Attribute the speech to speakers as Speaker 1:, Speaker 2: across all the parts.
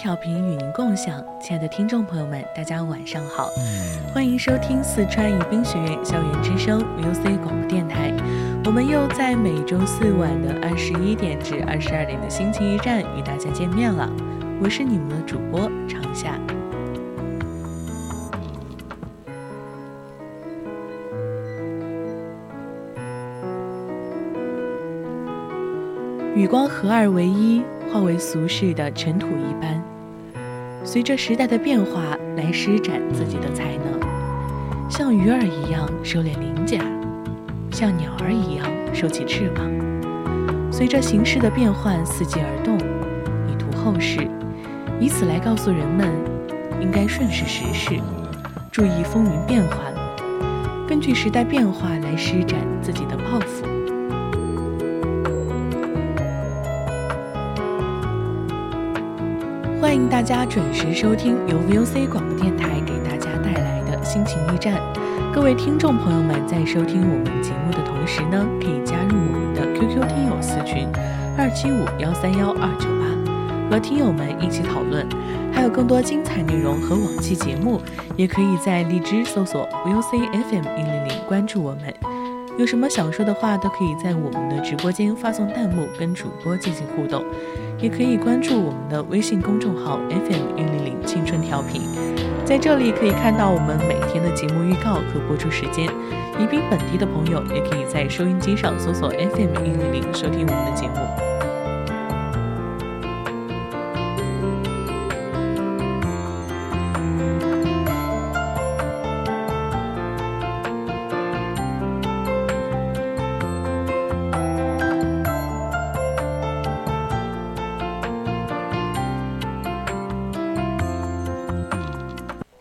Speaker 1: 调频与您共享，亲爱的听众朋友们，大家晚上好，欢迎收听四川宜宾学院校园之声 VOC 广播电台。我们又在每周四晚的二十一点至二十二点的心情驿站与大家见面了，我是你们的主播长夏。与光合二为一。化为俗世的尘土一般，随着时代的变化来施展自己的才能，像鱼儿一样收敛鳞甲，像鸟儿一样收起翅膀。随着形势的变换，伺机而动，以图后世，以此来告诉人们，应该顺势时势，注意风云变幻，根据时代变化来施展自己的抱负。迎大家准时收听由 VOC 广播电台给大家带来的心情驿站。各位听众朋友们，在收听我们节目的同时呢，可以加入我们的 QQ 听友私群二七五幺三幺二九八，和听友们一起讨论。还有更多精彩内容和往期节目，也可以在荔枝搜索 VOC FM 一零零关注我们。有什么想说的话，都可以在我们的直播间发送弹幕，跟主播进行互动。也可以关注我们的微信公众号 FM 一零零青春调频，在这里可以看到我们每天的节目预告和播出时间。宜宾本地的朋友也可以在收音机上搜索 FM 一零零收听我们的节目。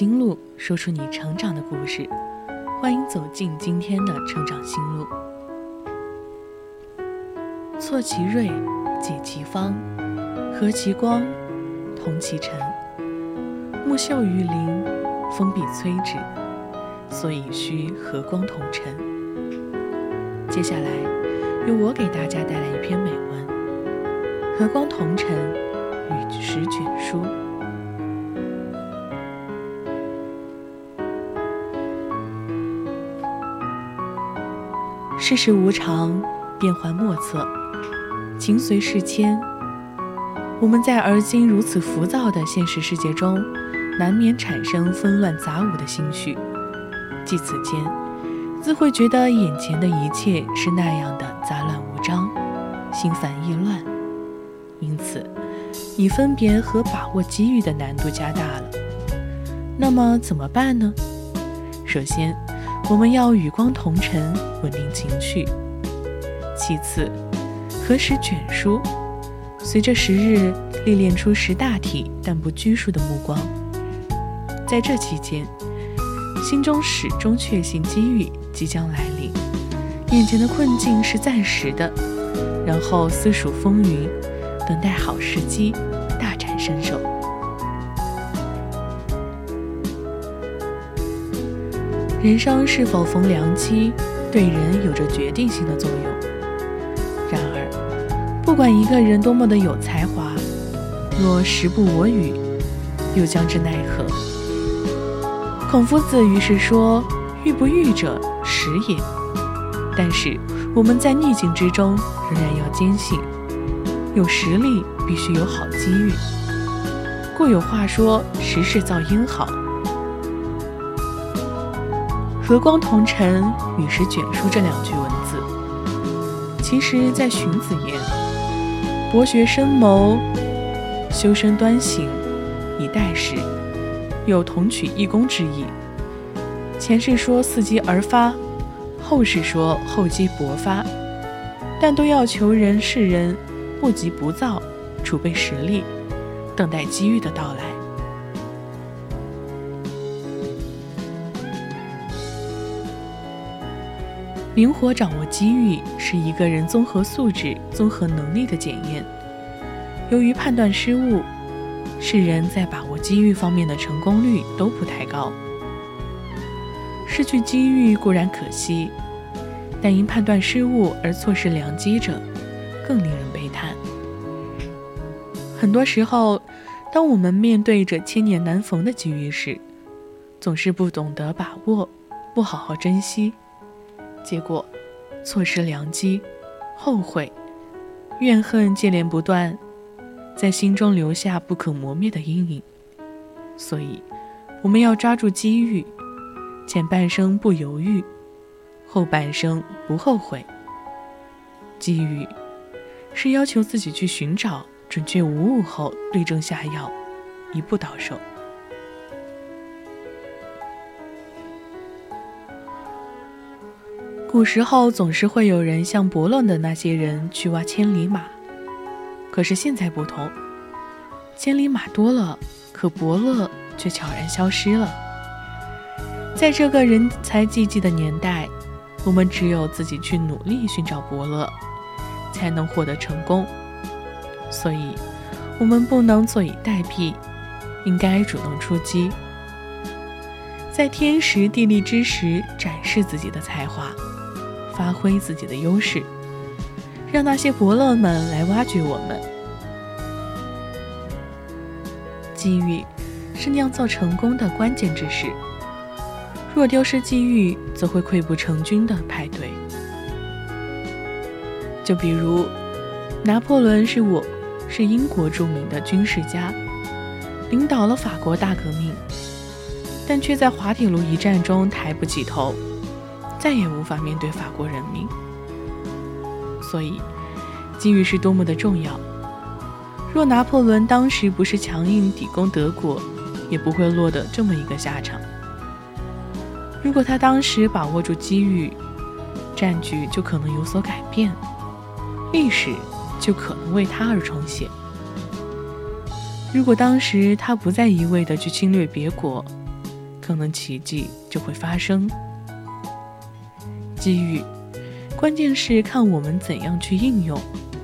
Speaker 1: 心路，说出你成长的故事。欢迎走进今天的成长心路。错其锐，解其方，和其光，同其尘。木秀于林，风必摧之，所以需和光同尘。接下来，由我给大家带来一篇美文：和光同尘，与时卷书。世事无常，变幻莫测，情随事迁。我们在而今如此浮躁的现实世界中，难免产生纷乱杂舞的心绪。即此间，自会觉得眼前的一切是那样的杂乱无章，心烦意乱。因此，你分别和把握机遇的难度加大了。那么怎么办呢？首先，我们要与光同尘，稳定情绪。其次，何时卷书？随着时日历练出识大体但不拘束的目光。在这期间，心中始终确信机遇即将来临，眼前的困境是暂时的，然后私数风云，等待好时机，大展身手。人生是否逢良机，对人有着决定性的作用。然而，不管一个人多么的有才华，若时不我与，又将之奈何？孔夫子于是说：“遇不遇者，时也。”但是我们在逆境之中，仍然要坚信，有实力必须有好机遇。故有话说：“时势造英豪。”和光同尘，与时卷舒这两句文字，其实在荀子言：“博学深谋，修身端行，以待时。”有同取异功之意。前世说伺机而发，后世说厚积薄发，但都要求人世人不急不躁，储备实力，等待机遇的到来。灵活掌握机遇是一个人综合素质、综合能力的检验。由于判断失误，世人在把握机遇方面的成功率都不太高。失去机遇固然可惜，但因判断失误而错失良机者，更令人悲叹。很多时候，当我们面对着千年难逢的机遇时，总是不懂得把握，不好好珍惜。结果，错失良机，后悔，怨恨接连不断，在心中留下不可磨灭的阴影。所以，我们要抓住机遇，前半生不犹豫，后半生不后悔。机遇，是要求自己去寻找，准确无误后对症下药，一步到手。古时候总是会有人像伯乐的那些人去挖千里马，可是现在不同，千里马多了，可伯乐却悄然消失了。在这个人才济济的年代，我们只有自己去努力寻找伯乐，才能获得成功。所以，我们不能坐以待毙，应该主动出击，在天时地利之时展示自己的才华。发挥自己的优势，让那些伯乐们来挖掘我们。机遇是酿造成功的关键之事，若丢失机遇，则会溃不成军的派对。就比如，拿破仑是我，是英国著名的军事家，领导了法国大革命，但却在滑铁卢一战中抬不起头。再也无法面对法国人民，所以机遇是多么的重要。若拿破仑当时不是强硬抵攻德国，也不会落得这么一个下场。如果他当时把握住机遇，战局就可能有所改变，历史就可能为他而重写。如果当时他不再一味的去侵略别国，可能奇迹就会发生。机遇，关键是看我们怎样去应用，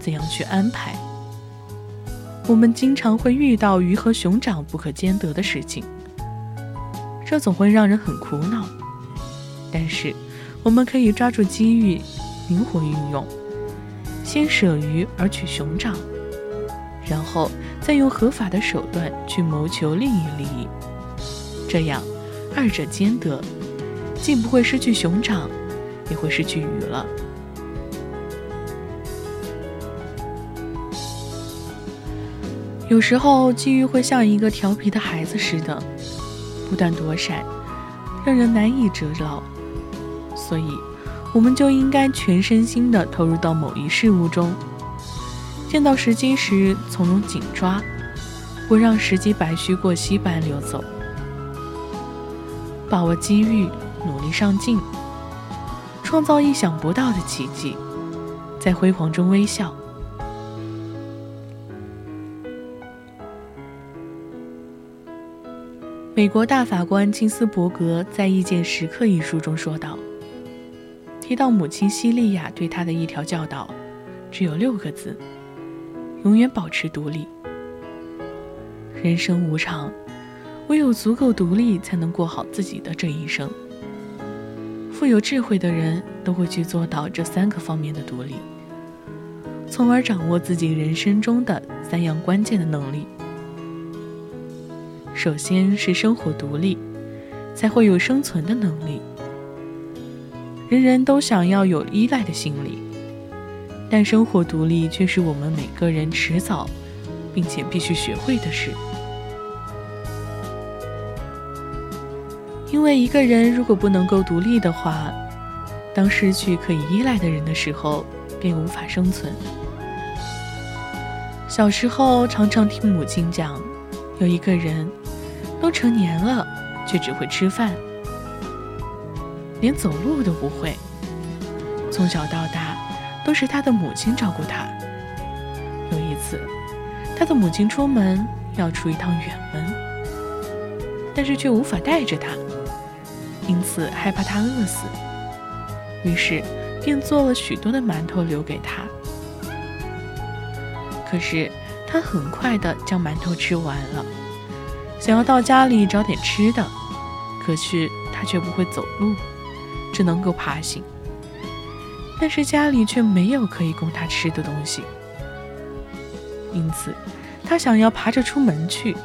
Speaker 1: 怎样去安排。我们经常会遇到鱼和熊掌不可兼得的事情，这总会让人很苦恼。但是，我们可以抓住机遇，灵活运用，先舍鱼而取熊掌，然后再用合法的手段去谋求另一利益。这样，二者兼得，既不会失去熊掌。也会失去鱼了。有时候机遇会像一个调皮的孩子似的，不断躲闪，让人难以折牢。所以，我们就应该全身心的投入到某一事物中，见到时机时从容紧抓，不让时机白驹过隙般流走。把握机遇，努力上进。创造意想不到的奇迹，在辉煌中微笑。美国大法官金斯伯格在《意见时刻》一书中说道：“提到母亲西利亚对他的一条教导，只有六个字：永远保持独立。人生无常，唯有足够独立，才能过好自己的这一生。富有智慧的人都会去做到这三个方面的独立，从而掌握自己人生中的三样关键的能力。”首先是生活独立，才会有生存的能力。人人都想要有依赖的心理，但生活独立却是我们每个人迟早，并且必须学会的事。因为一个人如果不能够独立的话，当失去可以依赖的人的时候，便无法生存。小时候常常听母亲讲，有一个人。都成年了，却只会吃饭，连走路都不会。从小到大，都是他的母亲照顾他。有一次，他的母亲出门要出一趟远门，但是却无法带着他，因此害怕他饿死，于是便做了许多的馒头留给他。可是他很快的将馒头吃完了。想要到家里找点吃的，可是他却不会走路，只能够爬行。但是家里却没有可以供他吃的东西，因此他想要爬着出门去。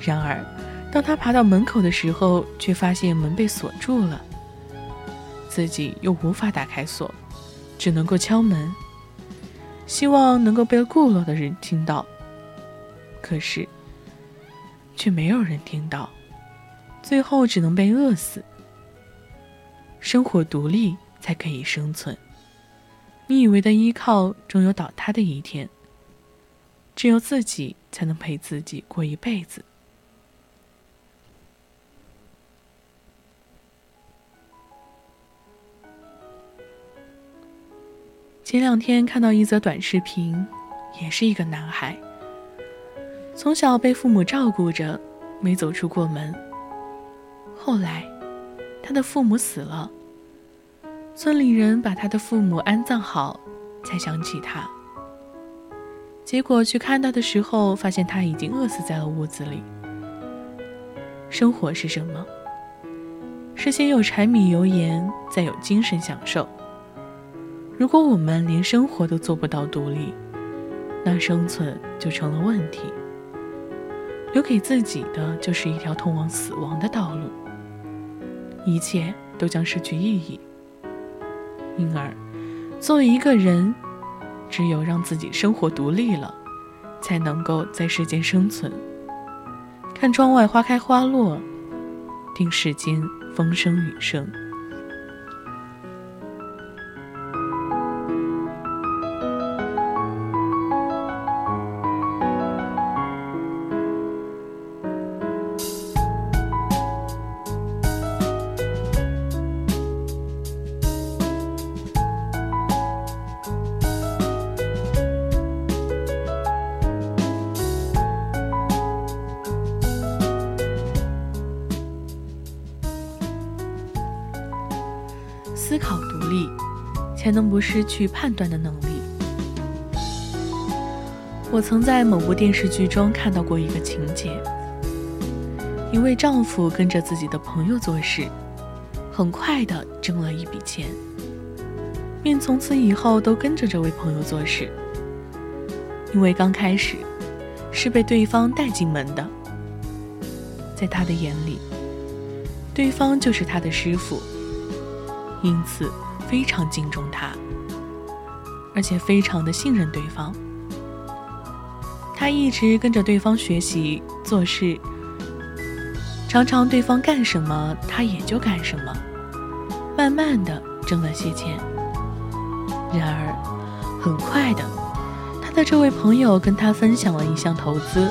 Speaker 1: 然而，当他爬到门口的时候，却发现门被锁住了，自己又无法打开锁，只能够敲门，希望能够被雇了的人听到。可是。却没有人听到，最后只能被饿死。生活独立才可以生存。你以为的依靠，终有倒塌的一天。只有自己才能陪自己过一辈子。前两天看到一则短视频，也是一个男孩。从小被父母照顾着，没走出过门。后来，他的父母死了，村里人把他的父母安葬好，才想起他。结果去看他的时候，发现他已经饿死在了屋子里。生活是什么？是先有柴米油盐，再有精神享受。如果我们连生活都做不到独立，那生存就成了问题。留给自己的就是一条通往死亡的道路，一切都将失去意义。因而，作为一个人，只有让自己生活独立了，才能够在世间生存。看窗外花开花落，听世间风声雨声。才能不失去判断的能力。我曾在某部电视剧中看到过一个情节：一位丈夫跟着自己的朋友做事，很快的挣了一笔钱，便从此以后都跟着这位朋友做事。因为刚开始是被对方带进门的，在他的眼里，对方就是他的师傅。因此，非常敬重他，而且非常的信任对方。他一直跟着对方学习做事，常常对方干什么，他也就干什么，慢慢的挣了些钱。然而，很快的，他的这位朋友跟他分享了一项投资，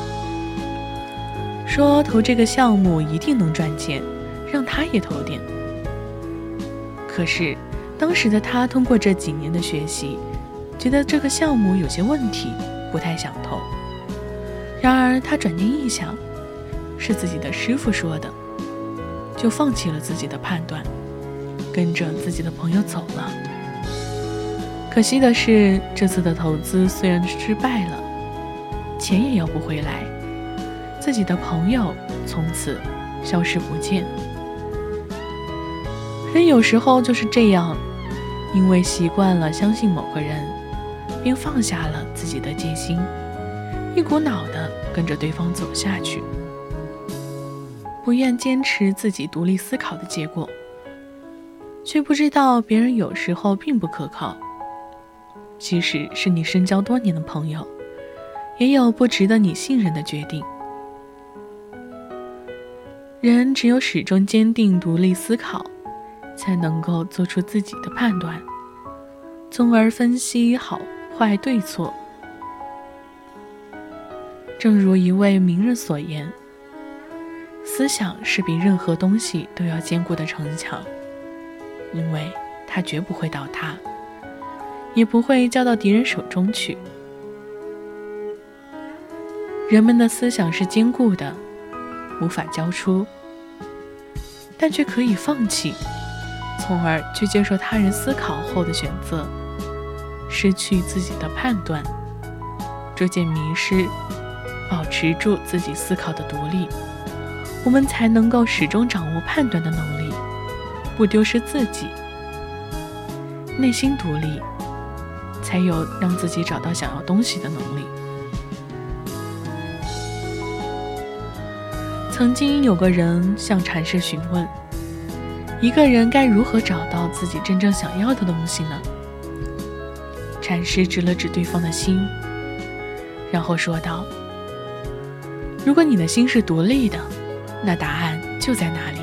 Speaker 1: 说投这个项目一定能赚钱，让他也投点。可是，当时的他通过这几年的学习，觉得这个项目有些问题，不太想投。然而他转念一想，是自己的师傅说的，就放弃了自己的判断，跟着自己的朋友走了。可惜的是，这次的投资虽然失败了，钱也要不回来，自己的朋友从此消失不见。人有时候就是这样，因为习惯了相信某个人，便放下了自己的戒心，一股脑的跟着对方走下去，不愿坚持自己独立思考的结果，却不知道别人有时候并不可靠。即使是你深交多年的朋友，也有不值得你信任的决定。人只有始终坚定独立思考。才能够做出自己的判断，从而分析好坏对错。正如一位名人所言：“思想是比任何东西都要坚固的城墙，因为它绝不会倒塌，也不会交到敌人手中去。”人们的思想是坚固的，无法交出，但却可以放弃。从而去接受他人思考后的选择，失去自己的判断，逐渐迷失，保持住自己思考的独立，我们才能够始终掌握判断的能力，不丢失自己。内心独立，才有让自己找到想要东西的能力。曾经有个人向禅师询问。一个人该如何找到自己真正想要的东西呢？禅师指了指对方的心，然后说道：“如果你的心是独立的，那答案就在那里。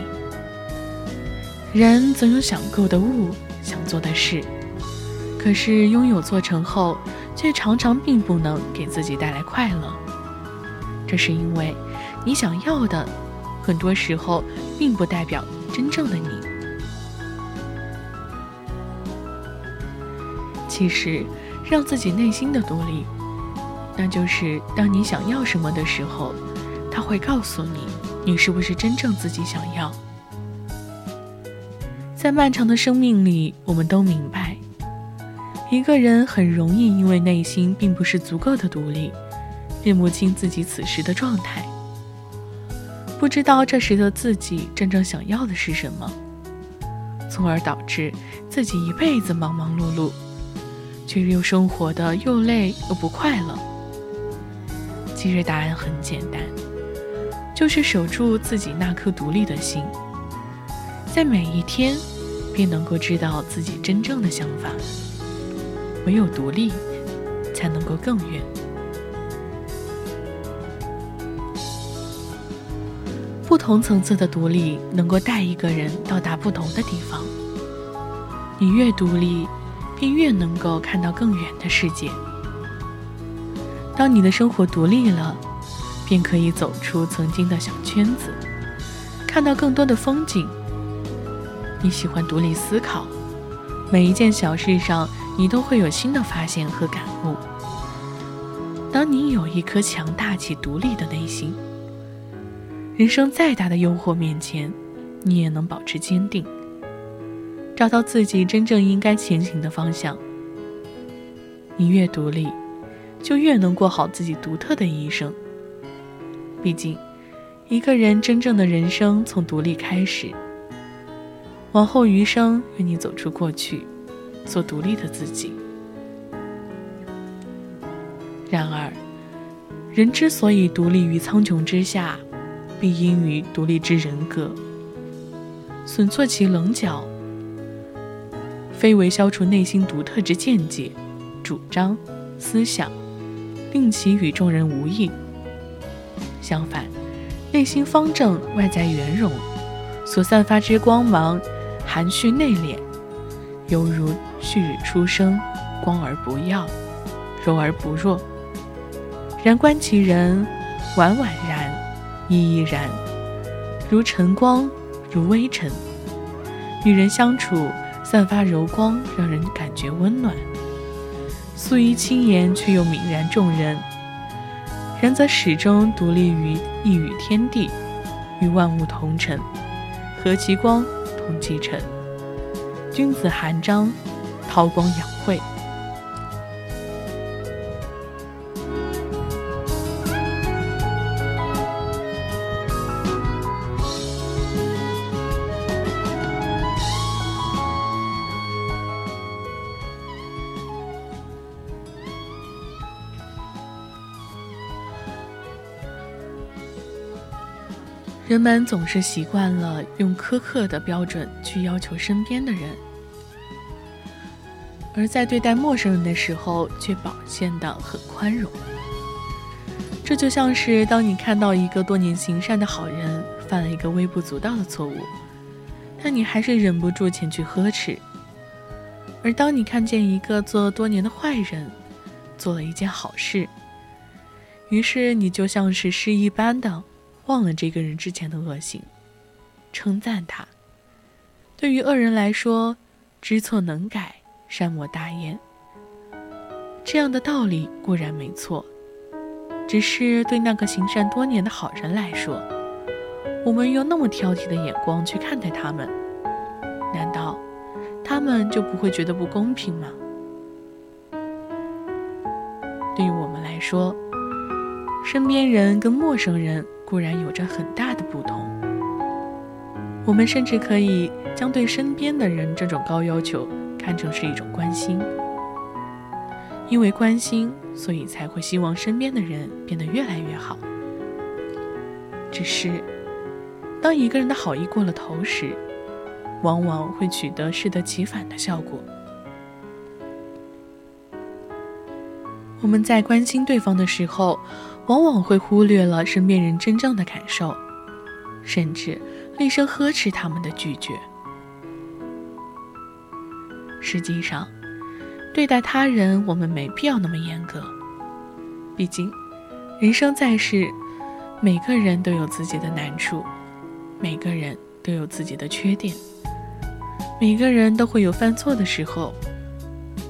Speaker 1: 人总有想购的物，想做的事，可是拥有做成后，却常常并不能给自己带来快乐。这是因为，你想要的，很多时候并不代表真正的你。”其实，让自己内心的独立，那就是当你想要什么的时候，他会告诉你，你是不是真正自己想要。在漫长的生命里，我们都明白，一个人很容易因为内心并不是足够的独立，认不清自己此时的状态，不知道这时的自己真正想要的是什么，从而导致自己一辈子忙忙碌碌。却又生活的又累又不快乐。其实答案很简单，就是守住自己那颗独立的心，在每一天便能够知道自己真正的想法。唯有独立，才能够更远。不同层次的独立，能够带一个人到达不同的地方。你越独立。便越能够看到更远的世界。当你的生活独立了，便可以走出曾经的小圈子，看到更多的风景。你喜欢独立思考，每一件小事上你都会有新的发现和感悟。当你有一颗强大且独立的内心，人生再大的诱惑面前，你也能保持坚定。找到自己真正应该前行的方向。你越独立，就越能过好自己独特的一生。毕竟，一个人真正的人生从独立开始。往后余生，愿你走出过去，做独立的自己。然而，人之所以独立于苍穹之下，必因于独立之人格，损错其棱角。非为消除内心独特之见解、主张、思想，令其与众人无异。相反，内心方正，外在圆融，所散发之光芒，含蓄内敛，犹如旭日初升，光而不耀，柔而不弱。然观其人，婉婉然，依依然，如晨光，如微尘。与人相处。散发柔光，让人感觉温暖；素衣轻颜，却又泯然众人。然则始终独立于一隅天地，与万物同尘，和其光，同其尘。君子含章，韬光养晦。人们总是习惯了用苛刻的标准去要求身边的人，而在对待陌生人的时候却表现得很宽容。这就像是当你看到一个多年行善的好人犯了一个微不足道的错误，但你还是忍不住前去呵斥；而当你看见一个做多年的坏人做了一件好事，于是你就像是诗一般的。忘了这个人之前的恶行，称赞他。对于恶人来说，知错能改，善莫大焉。这样的道理固然没错，只是对那个行善多年的好人来说，我们用那么挑剔的眼光去看待他们，难道他们就不会觉得不公平吗？对于我们来说，身边人跟陌生人。固然有着很大的不同，我们甚至可以将对身边的人这种高要求看成是一种关心，因为关心，所以才会希望身边的人变得越来越好。只是，当一个人的好意过了头时，往往会取得适得其反的效果。我们在关心对方的时候。往往会忽略了身边人真正的感受，甚至厉声呵斥他们的拒绝。实际上，对待他人，我们没必要那么严格。毕竟，人生在世，每个人都有自己的难处，每个人都有自己的缺点，每个人都会有犯错的时候。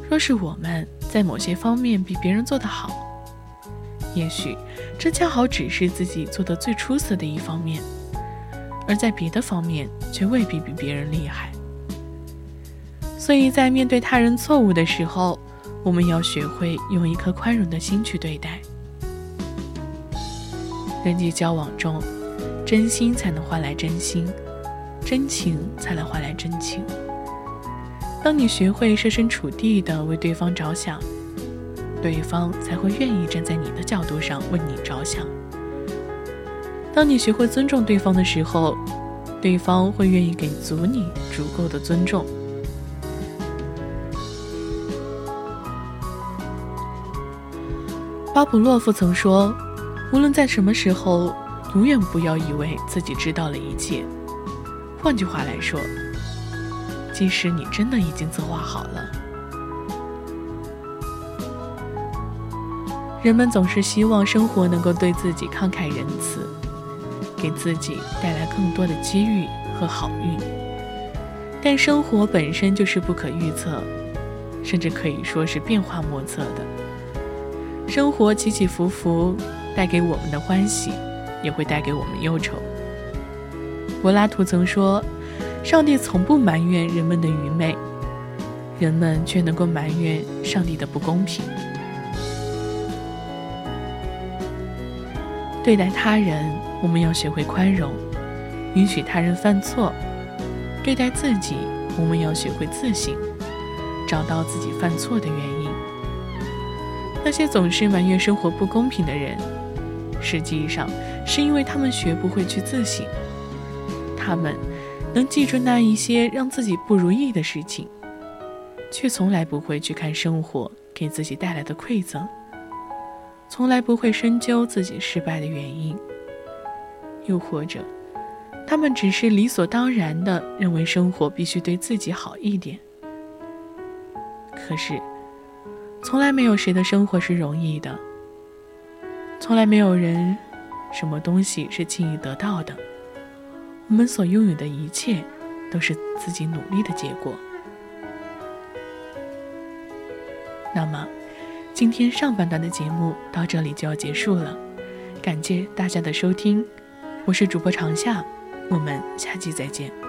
Speaker 1: 若是我们在某些方面比别人做得好，也许，这恰好只是自己做的最出色的一方面，而在别的方面却未必比别人厉害。所以在面对他人错误的时候，我们要学会用一颗宽容的心去对待。人际交往中，真心才能换来真心，真情才能换来真情。当你学会设身处地的为对方着想。对方才会愿意站在你的角度上为你着想。当你学会尊重对方的时候，对方会愿意给足你足够的尊重。巴甫洛夫曾说：“无论在什么时候，永远不要以为自己知道了一切。”换句话来说，即使你真的已经策划好了。人们总是希望生活能够对自己慷慨仁慈，给自己带来更多的机遇和好运。但生活本身就是不可预测，甚至可以说是变化莫测的。生活起起伏伏，带给我们的欢喜，也会带给我们忧愁。柏拉图曾说：“上帝从不埋怨人们的愚昧，人们却能够埋怨上帝的不公平。”对待他人，我们要学会宽容，允许他人犯错；对待自己，我们要学会自省，找到自己犯错的原因。那些总是埋怨生活不公平的人，实际上是因为他们学不会去自省。他们能记住那一些让自己不如意的事情，却从来不会去看生活给自己带来的馈赠。从来不会深究自己失败的原因，又或者，他们只是理所当然的认为生活必须对自己好一点。可是，从来没有谁的生活是容易的，从来没有人，什么东西是轻易得到的。我们所拥有的一切，都是自己努力的结果。那么。今天上半段的节目到这里就要结束了，感谢大家的收听，我是主播长夏，我们下期再见。